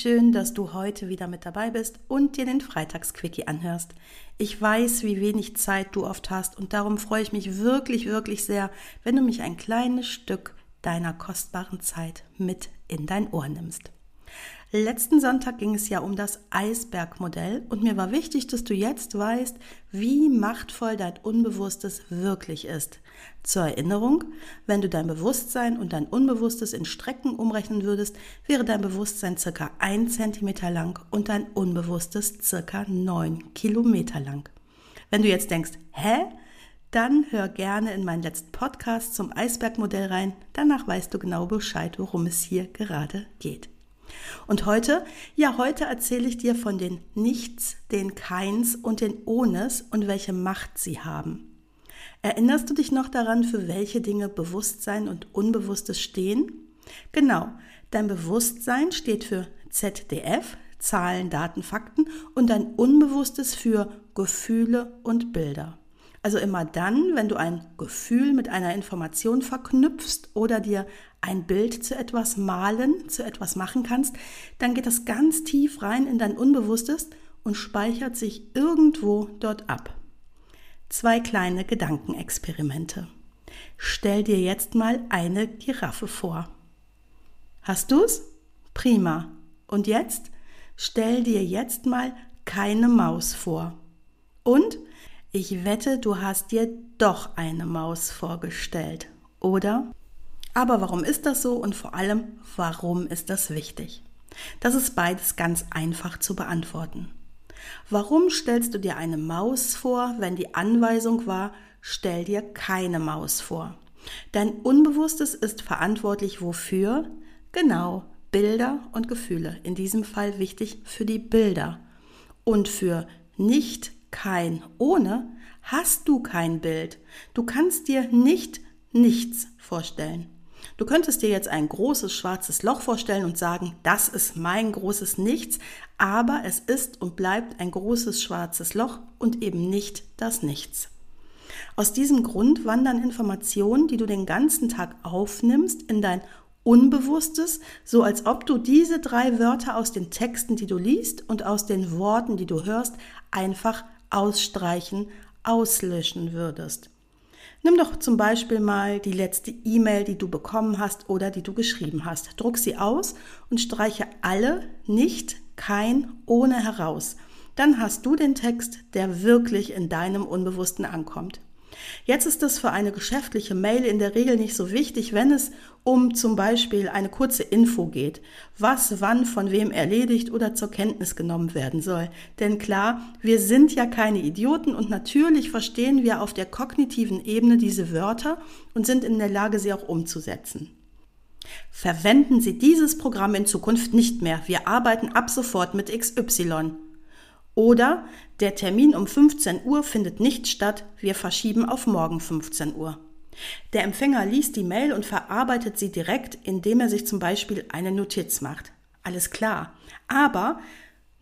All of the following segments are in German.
Schön, dass du heute wieder mit dabei bist und dir den Freitagsquickie anhörst. Ich weiß, wie wenig Zeit du oft hast und darum freue ich mich wirklich, wirklich sehr, wenn du mich ein kleines Stück deiner kostbaren Zeit mit in dein Ohr nimmst. Letzten Sonntag ging es ja um das Eisbergmodell und mir war wichtig, dass du jetzt weißt, wie machtvoll dein Unbewusstes wirklich ist. Zur Erinnerung, wenn du dein Bewusstsein und dein Unbewusstes in Strecken umrechnen würdest, wäre dein Bewusstsein circa 1 cm lang und dein Unbewusstes circa 9 Kilometer lang. Wenn du jetzt denkst, hä? Dann hör gerne in meinen letzten Podcast zum Eisbergmodell rein. Danach weißt du genau Bescheid, worum es hier gerade geht. Und heute, ja, heute erzähle ich dir von den Nichts, den Keins und den Ohnes und welche Macht sie haben. Erinnerst du dich noch daran, für welche Dinge Bewusstsein und Unbewusstes stehen? Genau, dein Bewusstsein steht für ZDF, Zahlen, Daten, Fakten und dein Unbewusstes für Gefühle und Bilder. Also immer dann, wenn du ein Gefühl mit einer Information verknüpfst oder dir ein Bild zu etwas malen, zu etwas machen kannst, dann geht das ganz tief rein in dein Unbewusstes und speichert sich irgendwo dort ab. Zwei kleine Gedankenexperimente. Stell dir jetzt mal eine Giraffe vor. Hast du's? Prima. Und jetzt? Stell dir jetzt mal keine Maus vor. Und ich wette, du hast dir doch eine Maus vorgestellt, oder? Aber warum ist das so und vor allem, warum ist das wichtig? Das ist beides ganz einfach zu beantworten. Warum stellst du dir eine Maus vor, wenn die Anweisung war, stell dir keine Maus vor? Dein Unbewusstes ist verantwortlich wofür? Genau, Bilder und Gefühle. In diesem Fall wichtig für die Bilder. Und für nicht kein ohne hast du kein Bild. Du kannst dir nicht nichts vorstellen. Du könntest dir jetzt ein großes schwarzes Loch vorstellen und sagen, das ist mein großes Nichts, aber es ist und bleibt ein großes schwarzes Loch und eben nicht das Nichts. Aus diesem Grund wandern Informationen, die du den ganzen Tag aufnimmst, in dein Unbewusstes, so als ob du diese drei Wörter aus den Texten, die du liest und aus den Worten, die du hörst, einfach ausstreichen, auslöschen würdest. Nimm doch zum Beispiel mal die letzte E-Mail, die du bekommen hast oder die du geschrieben hast. Druck sie aus und streiche alle, nicht, kein, ohne heraus. Dann hast du den Text, der wirklich in deinem Unbewussten ankommt. Jetzt ist es für eine geschäftliche Mail in der Regel nicht so wichtig, wenn es um zum Beispiel eine kurze Info geht, was wann von wem erledigt oder zur Kenntnis genommen werden soll. Denn klar, wir sind ja keine Idioten und natürlich verstehen wir auf der kognitiven Ebene diese Wörter und sind in der Lage, sie auch umzusetzen. Verwenden Sie dieses Programm in Zukunft nicht mehr. Wir arbeiten ab sofort mit XY. Oder der Termin um 15 Uhr findet nicht statt, wir verschieben auf morgen 15 Uhr. Der Empfänger liest die Mail und verarbeitet sie direkt, indem er sich zum Beispiel eine Notiz macht. Alles klar. Aber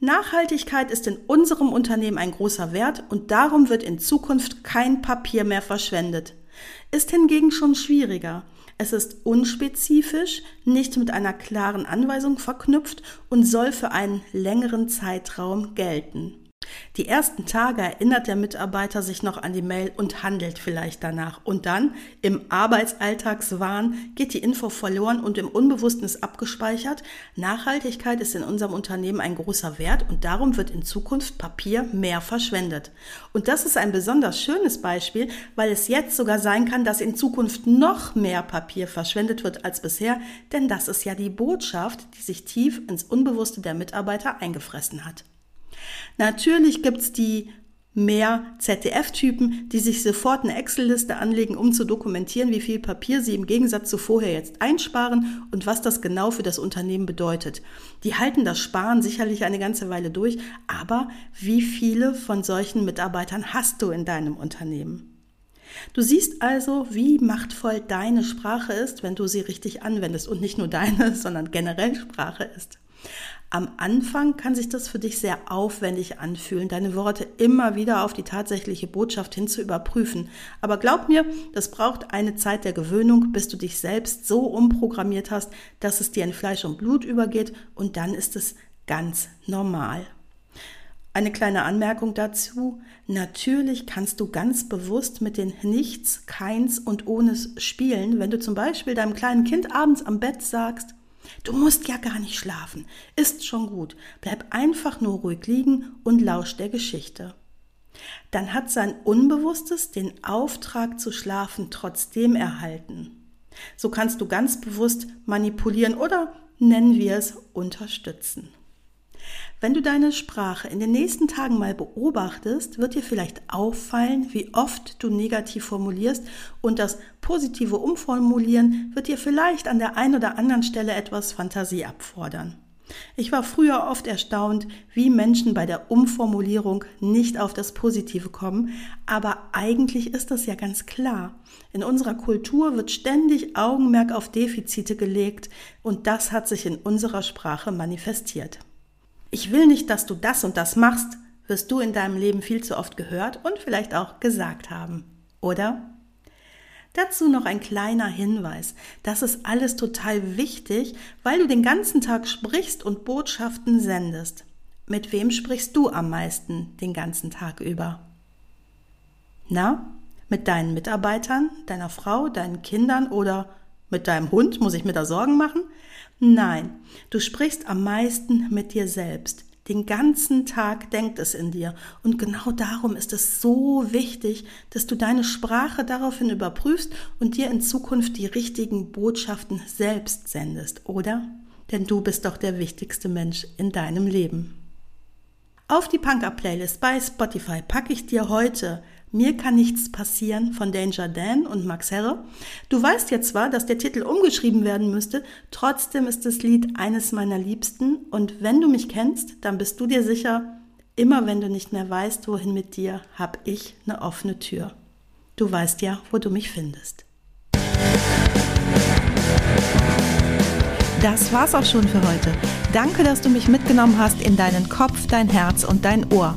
Nachhaltigkeit ist in unserem Unternehmen ein großer Wert und darum wird in Zukunft kein Papier mehr verschwendet. Ist hingegen schon schwieriger. Es ist unspezifisch, nicht mit einer klaren Anweisung verknüpft und soll für einen längeren Zeitraum gelten. Die ersten Tage erinnert der Mitarbeiter sich noch an die Mail und handelt vielleicht danach. Und dann, im Arbeitsalltagswahn, geht die Info verloren und im Unbewussten ist abgespeichert. Nachhaltigkeit ist in unserem Unternehmen ein großer Wert und darum wird in Zukunft Papier mehr verschwendet. Und das ist ein besonders schönes Beispiel, weil es jetzt sogar sein kann, dass in Zukunft noch mehr Papier verschwendet wird als bisher, denn das ist ja die Botschaft, die sich tief ins Unbewusste der Mitarbeiter eingefressen hat. Natürlich gibt's die mehr ZDF-Typen, die sich sofort eine Excel-Liste anlegen, um zu dokumentieren, wie viel Papier sie im Gegensatz zu vorher jetzt einsparen und was das genau für das Unternehmen bedeutet. Die halten das Sparen sicherlich eine ganze Weile durch, aber wie viele von solchen Mitarbeitern hast du in deinem Unternehmen? Du siehst also, wie machtvoll deine Sprache ist, wenn du sie richtig anwendest und nicht nur deine, sondern generell Sprache ist. Am Anfang kann sich das für dich sehr aufwendig anfühlen, deine Worte immer wieder auf die tatsächliche Botschaft hin zu überprüfen. Aber glaub mir, das braucht eine Zeit der Gewöhnung, bis du dich selbst so umprogrammiert hast, dass es dir in Fleisch und Blut übergeht und dann ist es ganz normal. Eine kleine Anmerkung dazu. Natürlich kannst du ganz bewusst mit den Nichts, Keins und Ohnes spielen, wenn du zum Beispiel deinem kleinen Kind abends am Bett sagst, du musst ja gar nicht schlafen, ist schon gut, bleib einfach nur ruhig liegen und lausch der Geschichte. Dann hat sein Unbewusstes den Auftrag zu schlafen trotzdem erhalten. So kannst du ganz bewusst manipulieren oder nennen wir es unterstützen. Wenn du deine Sprache in den nächsten Tagen mal beobachtest, wird dir vielleicht auffallen, wie oft du negativ formulierst und das positive Umformulieren wird dir vielleicht an der einen oder anderen Stelle etwas Fantasie abfordern. Ich war früher oft erstaunt, wie Menschen bei der Umformulierung nicht auf das Positive kommen, aber eigentlich ist das ja ganz klar. In unserer Kultur wird ständig Augenmerk auf Defizite gelegt und das hat sich in unserer Sprache manifestiert ich will nicht, dass du das und das machst, wirst du in deinem Leben viel zu oft gehört und vielleicht auch gesagt haben. Oder? Dazu noch ein kleiner Hinweis. Das ist alles total wichtig, weil du den ganzen Tag sprichst und Botschaften sendest. Mit wem sprichst du am meisten den ganzen Tag über? Na, mit deinen Mitarbeitern, deiner Frau, deinen Kindern oder mit deinem Hund? Muss ich mir da Sorgen machen? Nein, du sprichst am meisten mit dir selbst. Den ganzen Tag denkt es in dir. Und genau darum ist es so wichtig, dass du deine Sprache daraufhin überprüfst und dir in Zukunft die richtigen Botschaften selbst sendest, oder? Denn du bist doch der wichtigste Mensch in deinem Leben. Auf die Punk-Up-Playlist bei Spotify packe ich dir heute mir kann nichts passieren von Danger Dan und Max Herre. Du weißt ja zwar, dass der Titel umgeschrieben werden müsste, trotzdem ist das Lied eines meiner Liebsten und wenn du mich kennst, dann bist du dir sicher, immer wenn du nicht mehr weißt, wohin mit dir, hab ich eine offene Tür. Du weißt ja, wo du mich findest. Das war's auch schon für heute. Danke, dass du mich mitgenommen hast in deinen Kopf, dein Herz und dein Ohr.